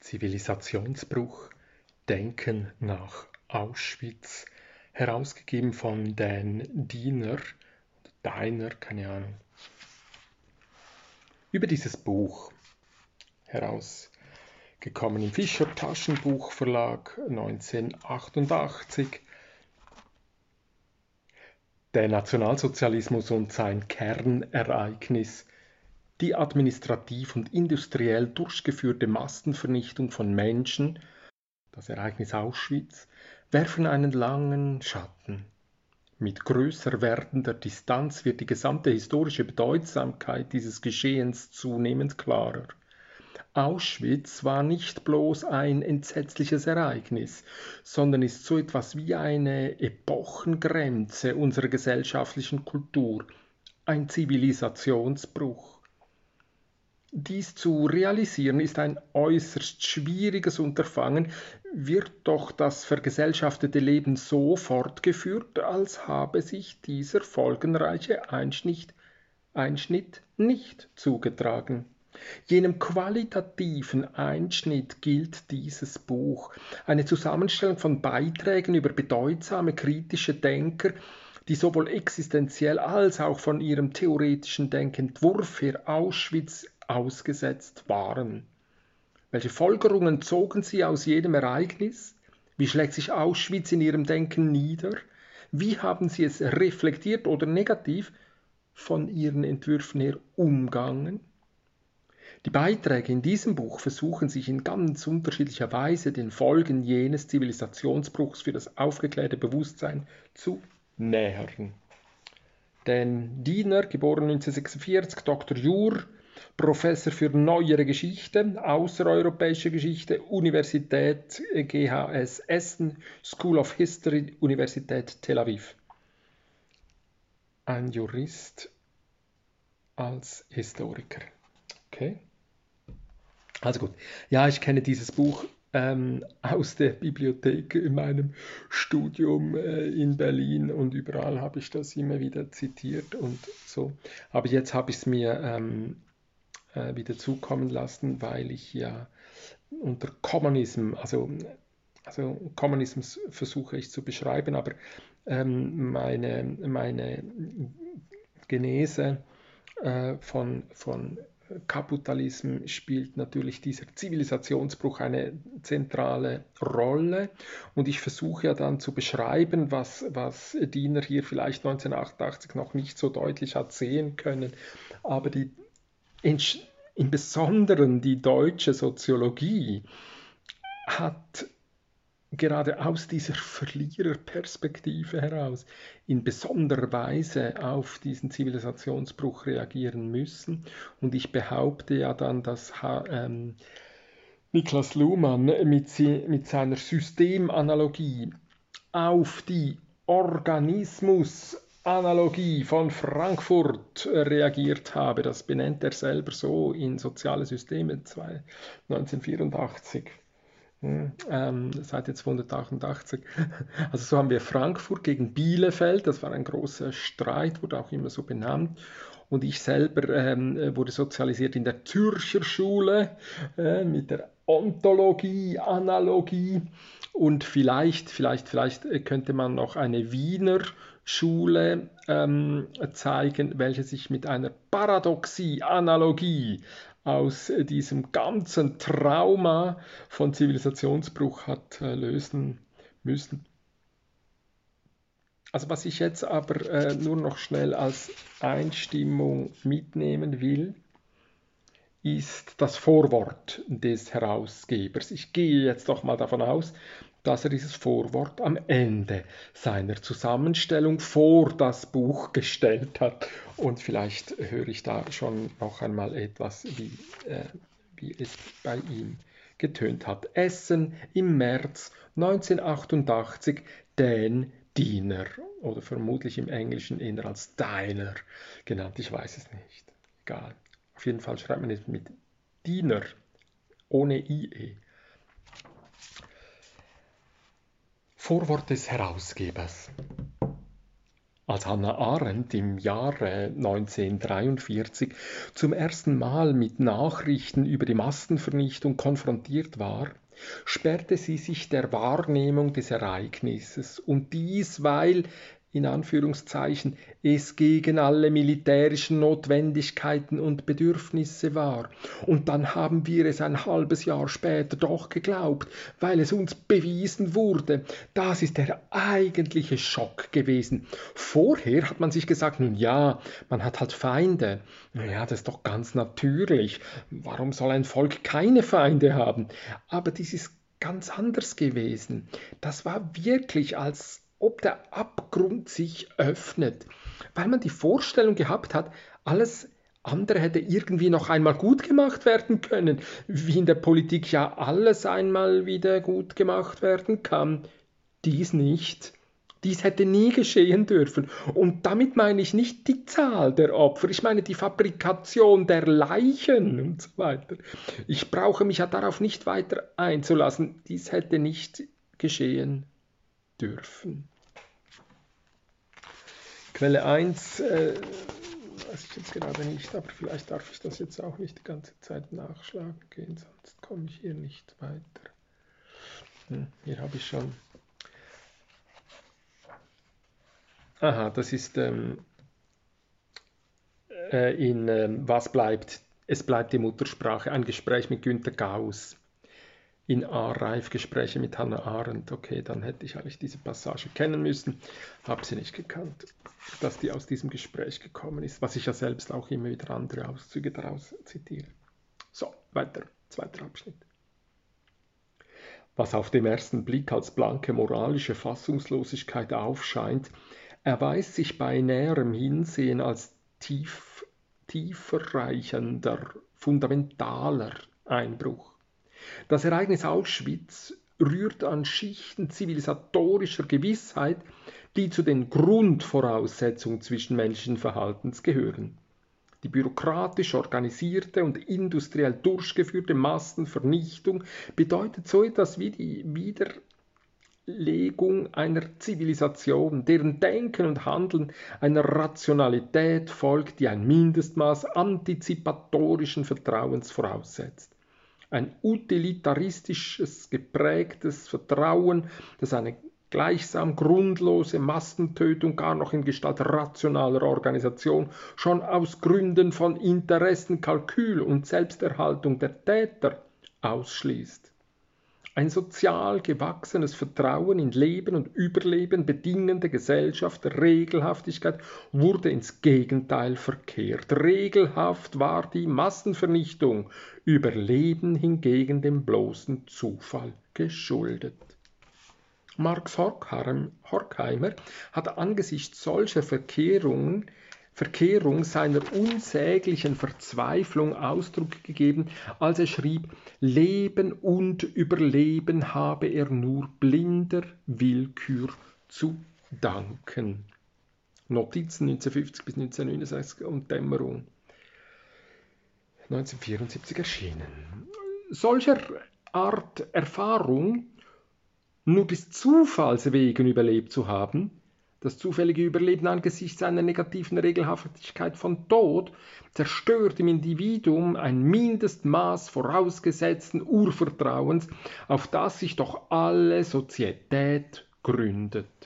Zivilisationsbruch Denken nach Auschwitz, herausgegeben von Dan Diener, Deiner, keine Ahnung. Über dieses Buch, herausgekommen im Fischer Taschenbuchverlag 1988, der Nationalsozialismus und sein Kernereignis die administrativ und industriell durchgeführte Massenvernichtung von Menschen, das Ereignis Auschwitz, werfen einen langen Schatten. Mit größer werdender Distanz wird die gesamte historische Bedeutsamkeit dieses Geschehens zunehmend klarer. Auschwitz war nicht bloß ein entsetzliches Ereignis, sondern ist so etwas wie eine Epochengrenze unserer gesellschaftlichen Kultur, ein Zivilisationsbruch. Dies zu realisieren ist ein äußerst schwieriges Unterfangen, wird doch das vergesellschaftete Leben so fortgeführt, als habe sich dieser folgenreiche Einschnitt, Einschnitt nicht zugetragen. Jenem qualitativen Einschnitt gilt dieses Buch, eine Zusammenstellung von Beiträgen über bedeutsame kritische Denker, die sowohl existenziell als auch von ihrem theoretischen Denkentwurf her Auschwitz ausgesetzt waren. Welche Folgerungen zogen sie aus jedem Ereignis? Wie schlägt sich Auschwitz in ihrem Denken nieder? Wie haben sie es reflektiert oder negativ von ihren Entwürfen her umgangen? Die Beiträge in diesem Buch versuchen sich in ganz unterschiedlicher Weise den Folgen jenes Zivilisationsbruchs für das aufgeklärte Bewusstsein zu nähern. Denn Diener, geboren 1946, Dr. Jur, Professor für Neuere Geschichte, Außereuropäische Geschichte, Universität GHS Essen, School of History, Universität Tel Aviv. Ein Jurist als Historiker. Okay. Also gut. Ja, ich kenne dieses Buch ähm, aus der Bibliothek in meinem Studium äh, in Berlin und überall habe ich das immer wieder zitiert und so. Aber jetzt habe ich es mir ähm, äh, wieder zukommen lassen, weil ich ja unter Kommunismus, also, also Kommunismus versuche ich zu beschreiben, aber ähm, meine, meine Genese äh, von, von Kapitalismus spielt natürlich dieser Zivilisationsbruch eine zentrale Rolle. Und ich versuche ja dann zu beschreiben, was, was Diener hier vielleicht 1988 noch nicht so deutlich hat sehen können. Aber die im Besonderen die deutsche Soziologie hat gerade aus dieser Verliererperspektive heraus in besonderer Weise auf diesen Zivilisationsbruch reagieren müssen. Und ich behaupte ja dann, dass ähm, Niklas Luhmann mit, mit seiner Systemanalogie auf die Organismus Analogie von Frankfurt reagiert habe. Das benennt er selber so in Soziale Systeme 1984. Hm, ähm, Seite 288. Also so haben wir Frankfurt gegen Bielefeld, das war ein großer Streit, wurde auch immer so benannt. Und ich selber ähm, wurde sozialisiert in der Zürcher Schule äh, mit der Ontologie, Analogie und vielleicht, vielleicht, vielleicht könnte man noch eine Wiener Schule ähm, zeigen, welche sich mit einer Paradoxie, Analogie aus diesem ganzen Trauma von Zivilisationsbruch hat äh, lösen müssen. Also was ich jetzt aber äh, nur noch schnell als Einstimmung mitnehmen will, ist das Vorwort des Herausgebers. Ich gehe jetzt doch mal davon aus, dass er dieses Vorwort am Ende seiner Zusammenstellung vor das Buch gestellt hat. Und vielleicht höre ich da schon noch einmal etwas, wie, äh, wie es bei ihm getönt hat. Essen im März 1988, den Diener oder vermutlich im Englischen eher als Diner genannt, ich weiß es nicht. Egal. Auf jeden Fall schreibt man es mit Diener ohne IE. Vorwort des Herausgebers. Als Hannah Arendt im Jahre 1943 zum ersten Mal mit Nachrichten über die Massenvernichtung konfrontiert war, sperrte sie sich der Wahrnehmung des Ereignisses, und dies, weil in Anführungszeichen es gegen alle militärischen Notwendigkeiten und Bedürfnisse war. Und dann haben wir es ein halbes Jahr später doch geglaubt, weil es uns bewiesen wurde. Das ist der eigentliche Schock gewesen. Vorher hat man sich gesagt, nun ja, man hat halt Feinde. Ja, das ist doch ganz natürlich. Warum soll ein Volk keine Feinde haben? Aber dies ist ganz anders gewesen. Das war wirklich als ob der Abgrund sich öffnet, weil man die Vorstellung gehabt hat, alles andere hätte irgendwie noch einmal gut gemacht werden können, wie in der Politik ja alles einmal wieder gut gemacht werden kann. Dies nicht. Dies hätte nie geschehen dürfen. Und damit meine ich nicht die Zahl der Opfer, ich meine die Fabrikation der Leichen und so weiter. Ich brauche mich ja darauf nicht weiter einzulassen. Dies hätte nicht geschehen dürfen. Quelle 1 äh, weiß ich jetzt gerade nicht, aber vielleicht darf ich das jetzt auch nicht die ganze Zeit nachschlagen gehen, sonst komme ich hier nicht weiter. Hm, hier habe ich schon. Aha, das ist ähm, äh, in ähm, Was bleibt? Es bleibt die Muttersprache, ein Gespräch mit Günter Gauss in A-Reif Gespräche mit Hannah Arendt. Okay, dann hätte ich eigentlich diese Passage kennen müssen, habe sie nicht gekannt, dass die aus diesem Gespräch gekommen ist, was ich ja selbst auch immer wieder andere Auszüge daraus zitiere. So, weiter, zweiter Abschnitt. Was auf den ersten Blick als blanke moralische Fassungslosigkeit aufscheint, erweist sich bei näherem Hinsehen als tief, tieferreichender, fundamentaler Einbruch. Das Ereignis Auschwitz rührt an Schichten zivilisatorischer Gewissheit, die zu den Grundvoraussetzungen zwischenmenschlichen Verhaltens gehören. Die bürokratisch organisierte und industriell durchgeführte Massenvernichtung bedeutet so etwas wie die Widerlegung einer Zivilisation, deren Denken und Handeln einer Rationalität folgt, die ein Mindestmaß antizipatorischen Vertrauens voraussetzt ein utilitaristisches geprägtes Vertrauen, das eine gleichsam grundlose Massentötung gar noch in Gestalt rationaler Organisation schon aus Gründen von Interessenkalkül und Selbsterhaltung der Täter ausschließt. Ein sozial gewachsenes Vertrauen in Leben und Überleben bedingende Gesellschaft Regelhaftigkeit wurde ins Gegenteil verkehrt. Regelhaft war die Massenvernichtung, Überleben hingegen dem bloßen Zufall geschuldet. Marx Horkheimer hat angesichts solcher Verkehrungen Verkehrung seiner unsäglichen Verzweiflung Ausdruck gegeben, als er schrieb, Leben und Überleben habe er nur blinder Willkür zu danken. Notizen 1950 bis 1969 und Dämmerung 1974 erschienen. Solcher Art Erfahrung nur des Zufalls wegen überlebt zu haben, das zufällige Überleben angesichts einer negativen Regelhaftigkeit von Tod zerstört im Individuum ein Mindestmaß vorausgesetzten Urvertrauens, auf das sich doch alle Sozietät gründet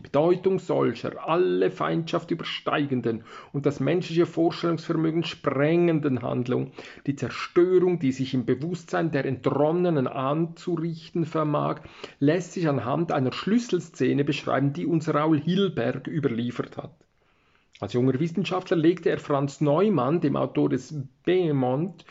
die Bedeutung solcher alle Feindschaft übersteigenden und das menschliche Vorstellungsvermögen sprengenden Handlung, die Zerstörung, die sich im Bewusstsein der Entronnenen anzurichten vermag, lässt sich anhand einer Schlüsselszene beschreiben, die uns Raul Hilberg überliefert hat. Als junger Wissenschaftler legte er Franz Neumann, dem Autor des Behemont,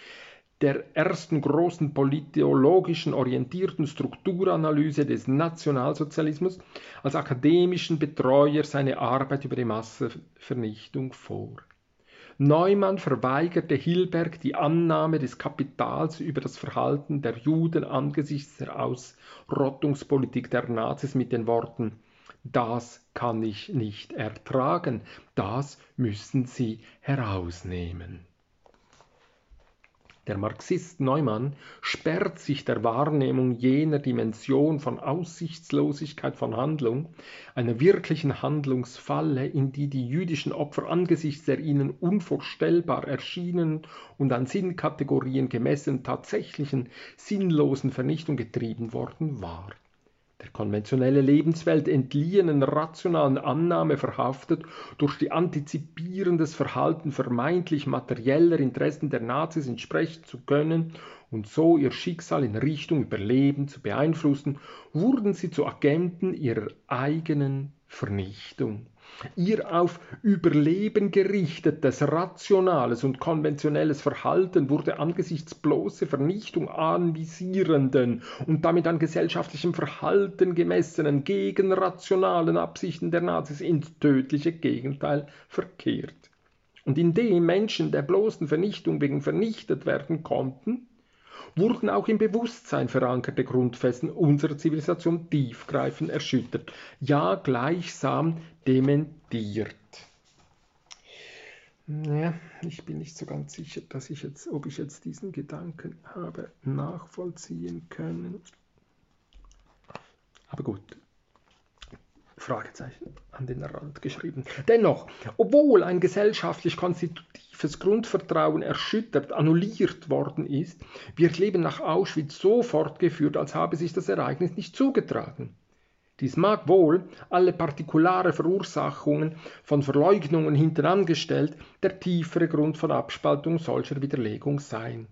der ersten großen politologischen orientierten Strukturanalyse des Nationalsozialismus als akademischen Betreuer seine Arbeit über die Massenvernichtung vor. Neumann verweigerte Hilberg die Annahme des Kapitals über das Verhalten der Juden angesichts der Ausrottungspolitik der Nazis mit den Worten Das kann ich nicht ertragen, das müssen Sie herausnehmen. Der Marxist Neumann sperrt sich der Wahrnehmung jener Dimension von Aussichtslosigkeit von Handlung, einer wirklichen Handlungsfalle, in die die jüdischen Opfer angesichts der ihnen unvorstellbar erschienenen und an Sinnkategorien gemessenen tatsächlichen sinnlosen Vernichtung getrieben worden war der konventionelle Lebenswelt entliehenen rationalen Annahme verhaftet, durch die antizipierendes Verhalten vermeintlich materieller Interessen der Nazis entsprechen zu können und so ihr Schicksal in Richtung Überleben zu beeinflussen, wurden sie zu Agenten ihrer eigenen Vernichtung. Ihr auf Überleben gerichtetes, rationales und konventionelles Verhalten wurde angesichts bloßer Vernichtung anvisierenden und damit an gesellschaftlichem Verhalten gemessenen gegenrationalen Absichten der Nazis ins tödliche Gegenteil verkehrt. Und indem Menschen der bloßen Vernichtung wegen vernichtet werden konnten, wurden auch im Bewusstsein verankerte Grundfesten unserer Zivilisation tiefgreifend erschüttert, ja gleichsam dementiert. Ja, ich bin nicht so ganz sicher, dass ich jetzt, ob ich jetzt diesen Gedanken habe nachvollziehen können. Aber gut, Fragezeichen an den Rand geschrieben. Dennoch, obwohl ein gesellschaftlich konstitutives Grundvertrauen erschüttert, annulliert worden ist, wird Leben nach Auschwitz so fortgeführt, als habe sich das Ereignis nicht zugetragen. Dies mag wohl, alle partikulare Verursachungen von Verleugnungen hinterangestellt, der tiefere Grund von Abspaltung solcher Widerlegung sein.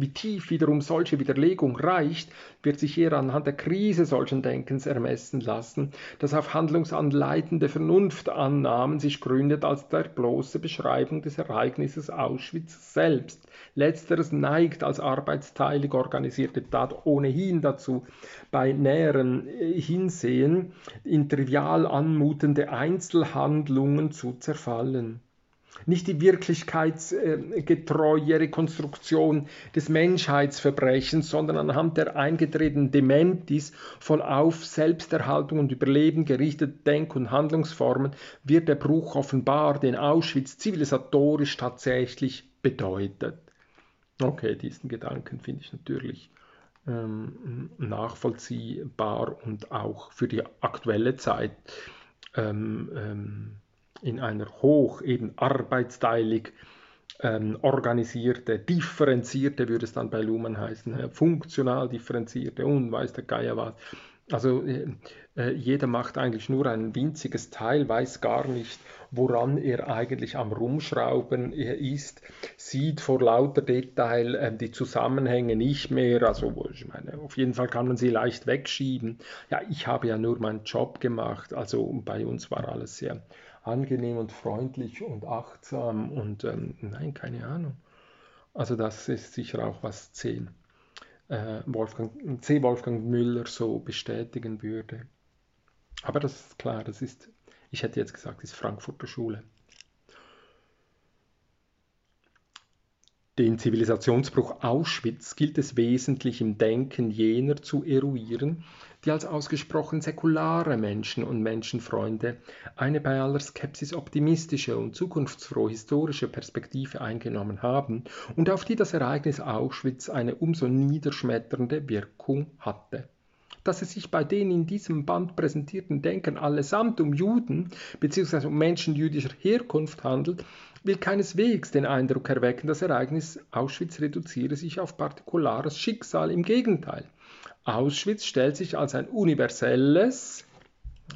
Wie tief wiederum solche Widerlegung reicht, wird sich eher anhand der Krise solchen Denkens ermessen lassen, das auf handlungsanleitende Vernunftannahmen sich gründet als der bloße Beschreibung des Ereignisses Auschwitz selbst. Letzteres neigt als arbeitsteilig organisierte Tat ohnehin dazu, bei näherem Hinsehen in trivial anmutende Einzelhandlungen zu zerfallen nicht die wirklichkeitsgetreue Rekonstruktion des Menschheitsverbrechens, sondern anhand der eingetretenen Dementis von auf Selbsterhaltung und Überleben gerichteten Denk- und Handlungsformen wird der Bruch offenbar, den Auschwitz zivilisatorisch tatsächlich bedeutet. Okay, diesen Gedanken finde ich natürlich ähm, nachvollziehbar und auch für die aktuelle Zeit ähm, ähm, in einer hoch eben arbeitsteilig ähm, organisierte, differenzierte, würde es dann bei Luhmann heißen, äh, funktional differenzierte und weiß der Geier was. Also äh, äh, jeder macht eigentlich nur ein winziges Teil, weiß gar nicht, woran er eigentlich am Rumschrauben ist, sieht vor lauter Detail äh, die Zusammenhänge nicht mehr. Also ich meine, auf jeden Fall kann man sie leicht wegschieben. Ja, ich habe ja nur meinen Job gemacht, also bei uns war alles sehr angenehm und freundlich und achtsam und ähm, nein, keine Ahnung. Also das ist sicher auch was C. Äh, Wolfgang, C. Wolfgang Müller so bestätigen würde. Aber das ist klar, das ist, ich hätte jetzt gesagt, das ist Frankfurter Schule. Den Zivilisationsbruch Auschwitz gilt es wesentlich im Denken jener zu eruieren, die als ausgesprochen säkulare Menschen und Menschenfreunde eine bei aller Skepsis optimistische und zukunftsfrohe historische Perspektive eingenommen haben und auf die das Ereignis Auschwitz eine umso niederschmetternde Wirkung hatte dass es sich bei den in diesem Band präsentierten Denkern allesamt um Juden bzw. um Menschen jüdischer Herkunft handelt, will keineswegs den Eindruck erwecken, das Ereignis Auschwitz reduziere sich auf partikulares Schicksal. Im Gegenteil, Auschwitz stellt sich als ein universelles,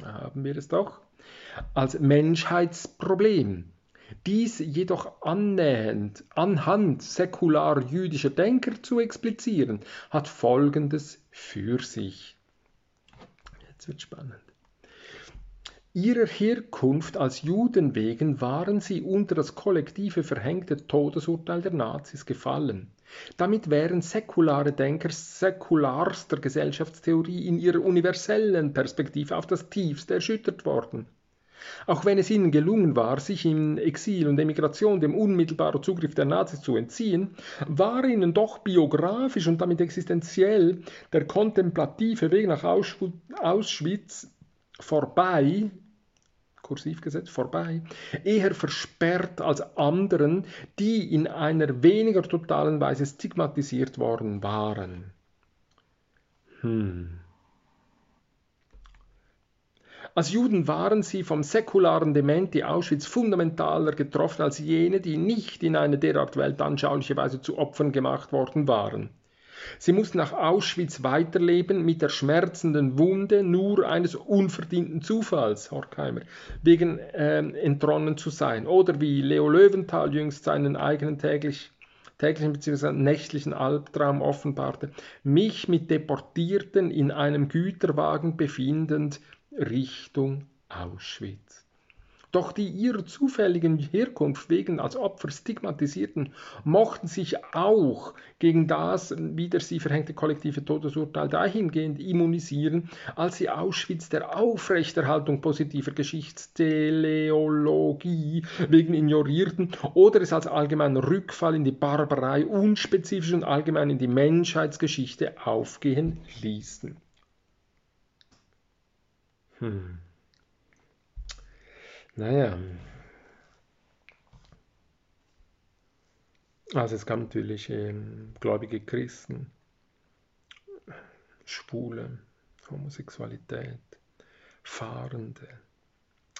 haben wir es doch, als Menschheitsproblem. Dies jedoch annähernd anhand säkular-jüdischer Denker zu explizieren, hat Folgendes für sich. Jetzt wird spannend. Ihrer Herkunft als Juden wegen waren sie unter das kollektive verhängte Todesurteil der Nazis gefallen. Damit wären säkulare Denker säkularster Gesellschaftstheorie in ihrer universellen Perspektive auf das tiefste erschüttert worden. Auch wenn es ihnen gelungen war, sich in Exil und Emigration dem unmittelbaren Zugriff der Nazis zu entziehen, war ihnen doch biografisch und damit existenziell der kontemplative Weg nach Auschwitz vorbei kursiv gesetzt, vorbei, eher versperrt als anderen, die in einer weniger totalen Weise stigmatisiert worden waren. Hm. Als Juden waren sie vom säkularen Dementi Auschwitz fundamentaler getroffen als jene, die nicht in eine derart weltanschauliche Weise zu Opfern gemacht worden waren. Sie mussten nach Auschwitz weiterleben mit der schmerzenden Wunde nur eines unverdienten Zufalls, Horkheimer, wegen äh, entronnen zu sein. Oder wie Leo Löwenthal jüngst seinen eigenen täglich, täglichen bzw. nächtlichen Albtraum offenbarte, mich mit Deportierten in einem Güterwagen befindend Richtung Auschwitz. Doch die ihrer zufälligen Herkunft wegen als Opfer stigmatisierten, mochten sich auch gegen das wieder sie verhängte kollektive Todesurteil dahingehend immunisieren, als sie Auschwitz der Aufrechterhaltung positiver Geschichtsteleologie wegen ignorierten oder es als allgemeinen Rückfall in die Barbarei unspezifisch und allgemein in die Menschheitsgeschichte aufgehen ließen. Hm. Naja. Also es gab natürlich ähm, gläubige Christen, Schwule, Homosexualität, Fahrende.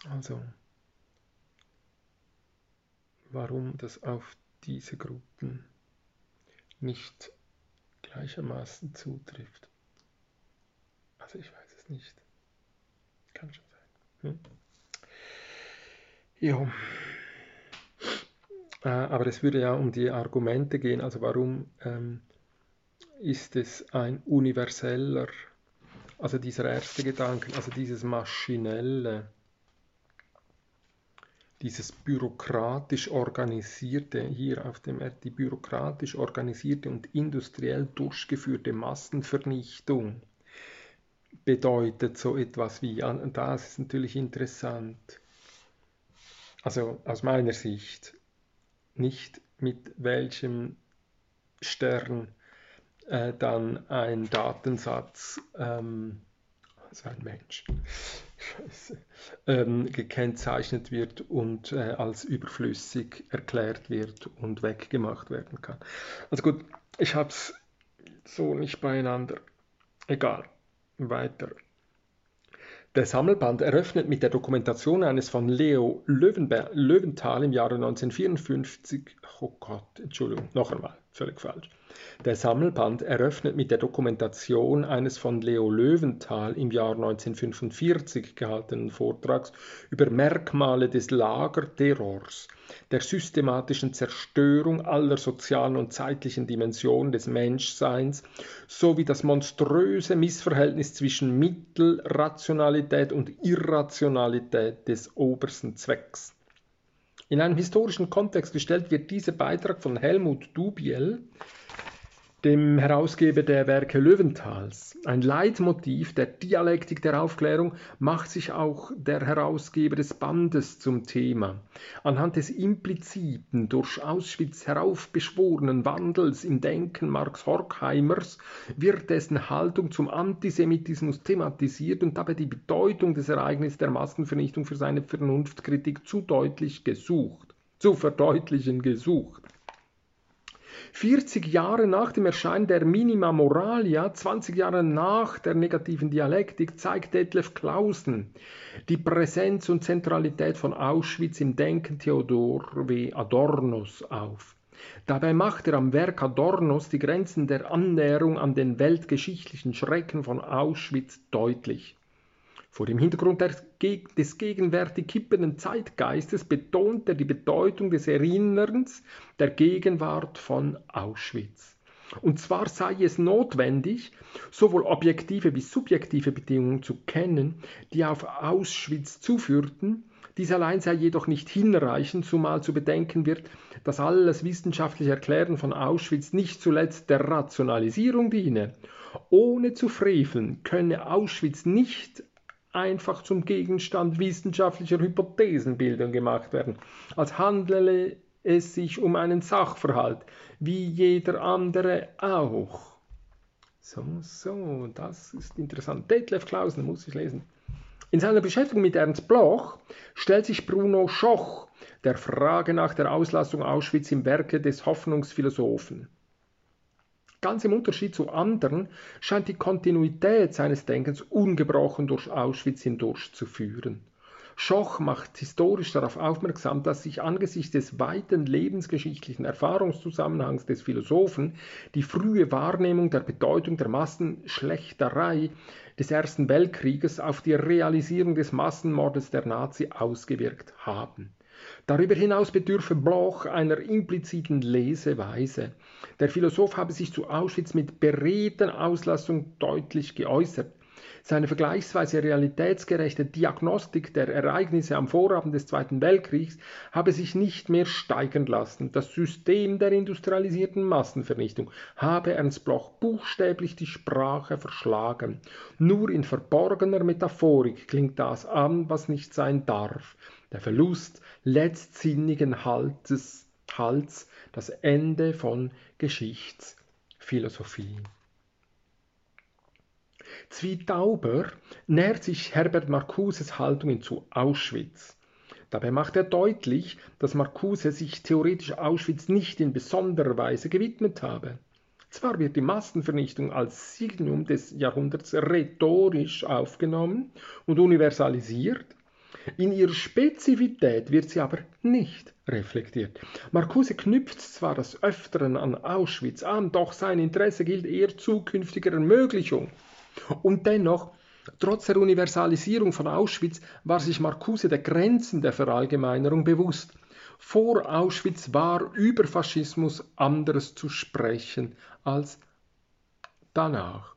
Also warum das auf diese Gruppen nicht gleichermaßen zutrifft. Also ich weiß es nicht. Kann schon sein. Hm? Ja. Äh, aber es würde ja um die Argumente gehen, also warum ähm, ist es ein universeller, also dieser erste Gedanke, also dieses maschinelle, dieses bürokratisch organisierte, hier auf dem die bürokratisch organisierte und industriell durchgeführte Massenvernichtung bedeutet so etwas wie, das ist natürlich interessant, also aus meiner Sicht, nicht mit welchem Stern äh, dann ein Datensatz, ähm, also ein Mensch, ähm, gekennzeichnet wird und äh, als überflüssig erklärt wird und weggemacht werden kann. Also gut, ich habe es so nicht beieinander. Egal, weiter. Der Sammelband eröffnet mit der Dokumentation eines von Leo Löwenbe Löwenthal im Jahre 1954. Oh Gott, Entschuldigung, noch einmal, völlig falsch. Der Sammelband eröffnet mit der Dokumentation eines von Leo Löwenthal im Jahr 1945 gehaltenen Vortrags über Merkmale des Lagerterrors, der systematischen Zerstörung aller sozialen und zeitlichen Dimensionen des Menschseins sowie das monströse Missverhältnis zwischen Mittelrationalität und Irrationalität des obersten Zwecks. In einem historischen Kontext gestellt wird dieser Beitrag von Helmut Dubiel dem Herausgeber der Werke Löwenthals. Ein Leitmotiv der Dialektik der Aufklärung macht sich auch der Herausgeber des Bandes zum Thema. Anhand des impliziten, durch Auschwitz heraufbeschworenen Wandels im Denken Marx Horkheimers wird dessen Haltung zum Antisemitismus thematisiert und dabei die Bedeutung des Ereignisses der Massenvernichtung für seine Vernunftkritik zu deutlich gesucht, zu verdeutlichen gesucht. 40 Jahre nach dem Erscheinen der Minima Moralia, 20 Jahre nach der negativen Dialektik, zeigt Detlef Clausen die Präsenz und Zentralität von Auschwitz im Denken Theodor W. Adornos auf. Dabei macht er am Werk Adornos die Grenzen der Annäherung an den weltgeschichtlichen Schrecken von Auschwitz deutlich. Vor dem Hintergrund des gegenwärtig kippenden Zeitgeistes betont er die Bedeutung des Erinnerns der Gegenwart von Auschwitz. Und zwar sei es notwendig, sowohl objektive wie subjektive Bedingungen zu kennen, die auf Auschwitz zuführten, dies allein sei jedoch nicht hinreichend, zumal zu bedenken wird, dass alles wissenschaftliche Erklären von Auschwitz nicht zuletzt der Rationalisierung diene. Ohne zu freveln könne Auschwitz nicht einfach zum Gegenstand wissenschaftlicher Hypothesenbildung gemacht werden, als handele es sich um einen Sachverhalt, wie jeder andere auch. So, so, das ist interessant. Detlef Klausen, muss ich lesen. In seiner Beschäftigung mit Ernst Bloch stellt sich Bruno Schoch der Frage nach der Auslassung Auschwitz im Werke des Hoffnungsphilosophen. Ganz im Unterschied zu anderen scheint die Kontinuität seines Denkens ungebrochen durch Auschwitz hindurch zu führen. Schoch macht historisch darauf aufmerksam, dass sich angesichts des weiten lebensgeschichtlichen Erfahrungszusammenhangs des Philosophen die frühe Wahrnehmung der Bedeutung der Massenschlechterei des Ersten Weltkrieges auf die Realisierung des Massenmordes der Nazi ausgewirkt haben. Darüber hinaus bedürfe Bloch einer impliziten Leseweise. Der Philosoph habe sich zu Auschwitz mit beredten Auslassung deutlich geäußert. Seine vergleichsweise realitätsgerechte Diagnostik der Ereignisse am Vorabend des Zweiten Weltkriegs habe sich nicht mehr steigern lassen. Das System der industrialisierten Massenvernichtung habe Ernst Bloch buchstäblich die Sprache verschlagen. Nur in verborgener Metaphorik klingt das an, was nicht sein darf. Der Verlust letztsinnigen Haltes, Halts, das Ende von Geschichtsphilosophie. Zwiedauber nähert sich Herbert Marcuses Haltungen zu Auschwitz. Dabei macht er deutlich, dass Marcuse sich theoretisch Auschwitz nicht in besonderer Weise gewidmet habe. Zwar wird die Massenvernichtung als Signum des Jahrhunderts rhetorisch aufgenommen und universalisiert, in ihrer Spezifität wird sie aber nicht reflektiert. Marcuse knüpft zwar des Öfteren an Auschwitz an, doch sein Interesse gilt eher zukünftiger Ermöglichung. Und dennoch, trotz der Universalisierung von Auschwitz, war sich Marcuse der Grenzen der Verallgemeinerung bewusst. Vor Auschwitz war über Faschismus anderes zu sprechen als danach.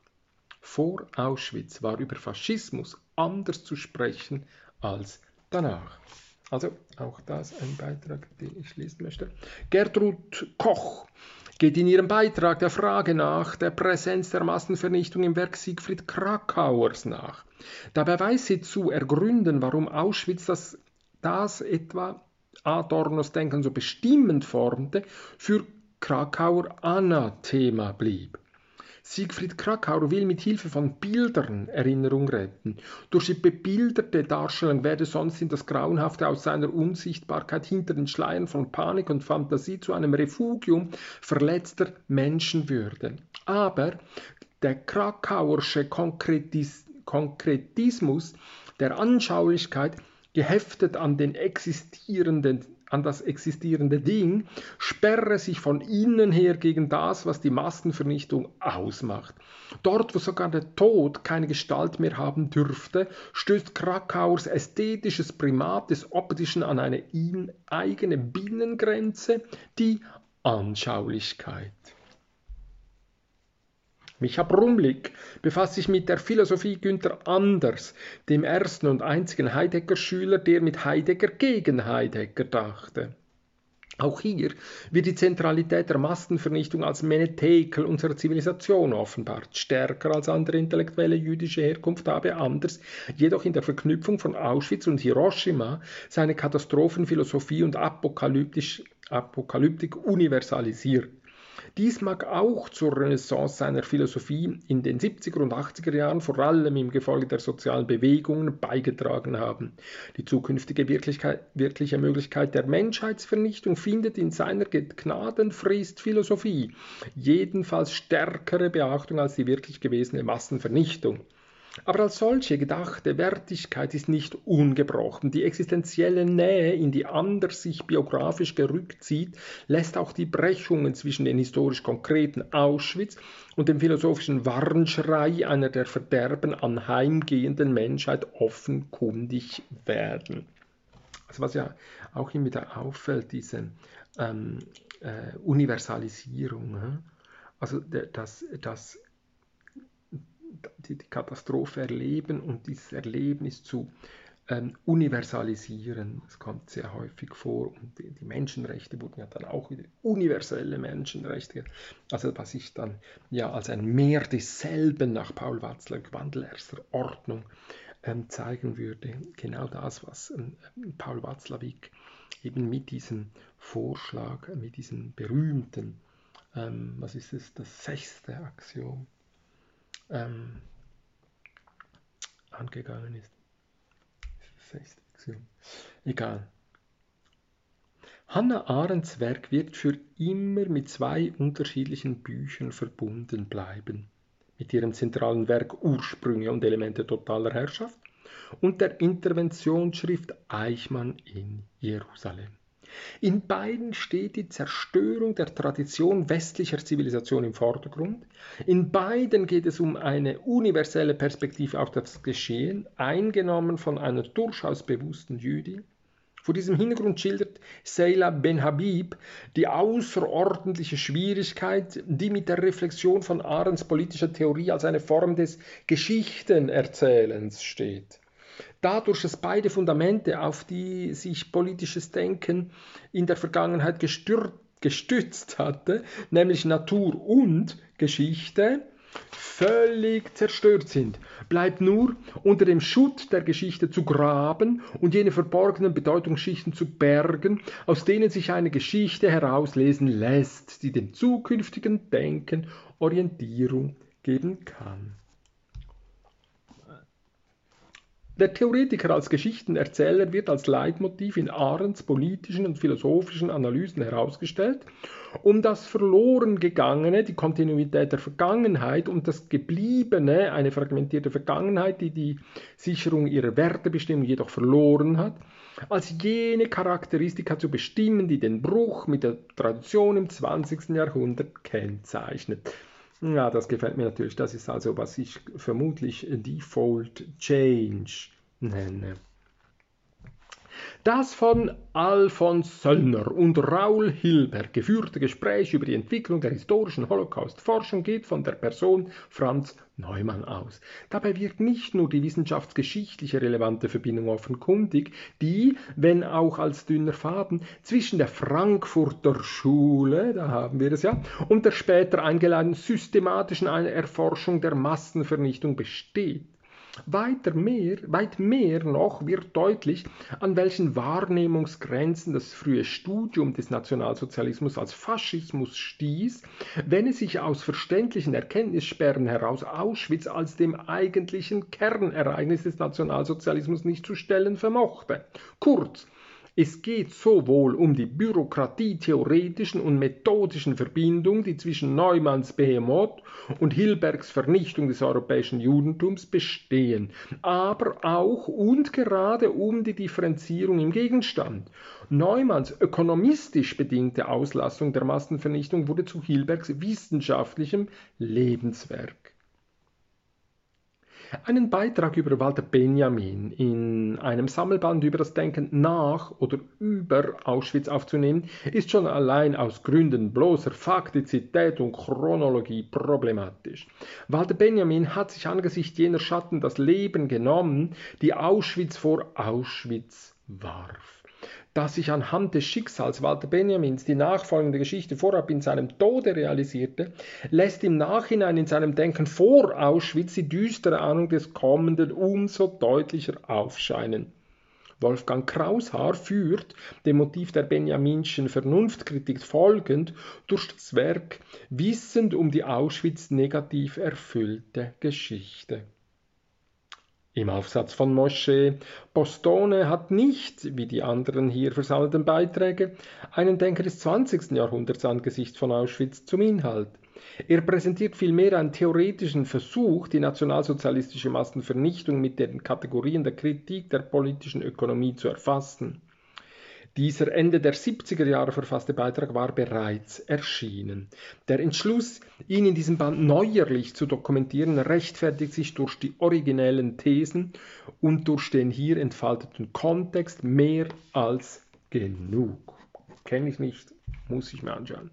Vor Auschwitz war über Faschismus anders zu sprechen als danach. Also auch das ein Beitrag, den ich lesen möchte. Gertrud Koch geht in ihrem Beitrag der Frage nach der Präsenz der Massenvernichtung im Werk Siegfried Krakauers nach. Dabei weiß sie zu ergründen, warum Auschwitz das, das etwa Adornos Denken so bestimmend formte, für Krakauer Anathema blieb. Siegfried Krakauer will mit Hilfe von Bildern Erinnerung retten. Durch die bebilderte Darstellung werde sonst in das Grauenhafte aus seiner Unsichtbarkeit hinter den Schleiern von Panik und Fantasie zu einem Refugium verletzter Menschenwürde. Aber der Krakauersche Konkretis Konkretismus der Anschaulichkeit, geheftet an den existierenden an das existierende Ding, sperre sich von innen her gegen das, was die Massenvernichtung ausmacht. Dort, wo sogar der Tod keine Gestalt mehr haben dürfte, stößt Krakauers ästhetisches Primat des Optischen an eine ihm eigene Binnengrenze, die Anschaulichkeit. Micha Brumlik befasst sich mit der Philosophie Günther Anders, dem ersten und einzigen Heidegger-Schüler, der mit Heidegger gegen Heidegger dachte. Auch hier wird die Zentralität der Massenvernichtung als Menetekel unserer Zivilisation offenbart. Stärker als andere intellektuelle jüdische Herkunft habe Anders jedoch in der Verknüpfung von Auschwitz und Hiroshima seine Katastrophenphilosophie und Apokalyptik universalisiert. Dies mag auch zur Renaissance seiner Philosophie in den 70er und 80er Jahren vor allem im Gefolge der sozialen Bewegungen beigetragen haben. Die zukünftige wirkliche Möglichkeit der Menschheitsvernichtung findet in seiner Gnadenfrist Philosophie jedenfalls stärkere Beachtung als die wirklich gewesene Massenvernichtung. Aber als solche gedachte Wertigkeit ist nicht ungebrochen. Die existenzielle Nähe, in die anders sich biografisch gerückt sieht, lässt auch die Brechungen zwischen den historisch konkreten Auschwitz und dem philosophischen Warnschrei einer der Verderben anheimgehenden Menschheit offenkundig werden. Also was ja auch immer wieder auffällt, diese ähm, äh, Universalisierung, also das, das die, Katastrophe erleben und dieses Erlebnis zu ähm, universalisieren. Das kommt sehr häufig vor und die, die, Menschenrechte wurden ja dann auch wieder universelle Menschenrechte, also was ich dann ja als ein Mehr desselben nach Paul Watzlawick Wandel erster Ordnung ähm, zeigen würde. Genau das, was ähm, Paul Watzlawick eben mit diesem Vorschlag, mit diesem berühmten, ähm, was ist es, das sechste Axiom, ähm, angegangen ist. Egal. Hannah Arendts Werk wird für immer mit zwei unterschiedlichen Büchern verbunden bleiben. Mit ihrem zentralen Werk Ursprünge und Elemente totaler Herrschaft und der Interventionsschrift Eichmann in Jerusalem. In beiden steht die Zerstörung der Tradition westlicher Zivilisation im Vordergrund. In beiden geht es um eine universelle Perspektive auf das Geschehen, eingenommen von einer durchaus bewussten Jüdin. Vor diesem Hintergrund schildert Seyla Ben Habib die außerordentliche Schwierigkeit, die mit der Reflexion von Arends politischer Theorie als eine Form des Geschichtenerzählens steht. Dadurch, dass beide Fundamente, auf die sich politisches Denken in der Vergangenheit gestützt hatte, nämlich Natur und Geschichte, völlig zerstört sind, bleibt nur unter dem Schutt der Geschichte zu graben und jene verborgenen Bedeutungsschichten zu bergen, aus denen sich eine Geschichte herauslesen lässt, die dem zukünftigen Denken Orientierung geben kann. Der Theoretiker als Geschichtenerzähler wird als Leitmotiv in Arends politischen und philosophischen Analysen herausgestellt, um das Verlorengegangene, die Kontinuität der Vergangenheit und das Gebliebene, eine fragmentierte Vergangenheit, die die Sicherung ihrer Wertebestimmung jedoch verloren hat, als jene Charakteristika zu bestimmen, die den Bruch mit der Tradition im 20. Jahrhundert kennzeichnet. Ja, das gefällt mir natürlich. Das ist also, was ich vermutlich Default Change nenne. Das von Alfons Söllner und Raul Hilberg geführte Gespräch über die Entwicklung der historischen Holocaust-Forschung geht von der Person Franz Neumann aus. Dabei wird nicht nur die wissenschaftsgeschichtliche relevante Verbindung offenkundig, die, wenn auch als dünner Faden, zwischen der Frankfurter Schule, da haben wir es ja, und der später eingeladenen systematischen Erforschung der Massenvernichtung besteht. Weiter mehr, weit mehr noch wird deutlich, an welchen Wahrnehmungsgrenzen das frühe Studium des Nationalsozialismus als Faschismus stieß, wenn es sich aus verständlichen Erkenntnissperren heraus Auschwitz als dem eigentlichen Kernereignis des Nationalsozialismus nicht zu stellen vermochte. Kurz, es geht sowohl um die bürokratietheoretischen und methodischen Verbindungen, die zwischen Neumanns Behemoth und Hilbergs Vernichtung des europäischen Judentums bestehen, aber auch und gerade um die Differenzierung im Gegenstand. Neumanns ökonomistisch bedingte Auslassung der Massenvernichtung wurde zu Hilbergs wissenschaftlichem Lebenswerk. Einen Beitrag über Walter Benjamin in einem Sammelband über das Denken nach oder über Auschwitz aufzunehmen, ist schon allein aus Gründen bloßer Faktizität und Chronologie problematisch. Walter Benjamin hat sich angesichts jener Schatten das Leben genommen, die Auschwitz vor Auschwitz warf dass sich anhand des Schicksals Walter Benjamins die nachfolgende Geschichte vorab in seinem Tode realisierte, lässt im Nachhinein in seinem Denken vor Auschwitz die düstere Ahnung des Kommenden umso deutlicher aufscheinen. Wolfgang Kraushaar führt, dem Motiv der Benjaminschen Vernunftkritik folgend, durch das Werk Wissend um die Auschwitz negativ erfüllte Geschichte. Im Aufsatz von Mosche Postone hat nicht, wie die anderen hier versammelten Beiträge, einen Denker des 20. Jahrhunderts angesichts von Auschwitz zum Inhalt. Er präsentiert vielmehr einen theoretischen Versuch, die nationalsozialistische Massenvernichtung mit den Kategorien der Kritik der politischen Ökonomie zu erfassen. Dieser Ende der 70er Jahre verfasste Beitrag war bereits erschienen. Der Entschluss, ihn in diesem Band neuerlich zu dokumentieren, rechtfertigt sich durch die originellen Thesen und durch den hier entfalteten Kontext mehr als genug. Kenne ich nicht, muss ich mir anschauen.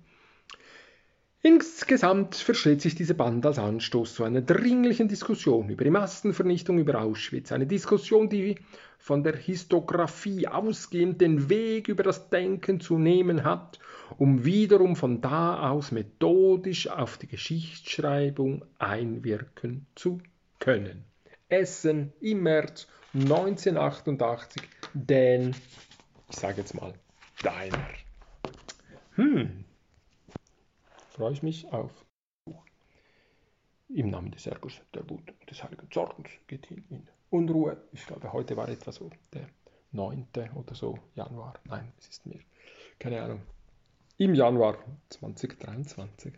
Insgesamt versteht sich dieser Band als Anstoß zu einer dringlichen Diskussion über die Massenvernichtung über Auschwitz. Eine Diskussion, die von der Histographie ausgehend den Weg über das Denken zu nehmen hat, um wiederum von da aus methodisch auf die Geschichtsschreibung einwirken zu können. Essen im März 1988, denn, ich sage jetzt mal, deiner. Hm, freue ich mich auf im Namen des Ergos, der Wut und des Heiligen Zorns geht hin in Unruhe. Ich glaube, heute war etwas so der 9. oder so, Januar. Nein, es ist mehr. Keine Ahnung. Im Januar 2023.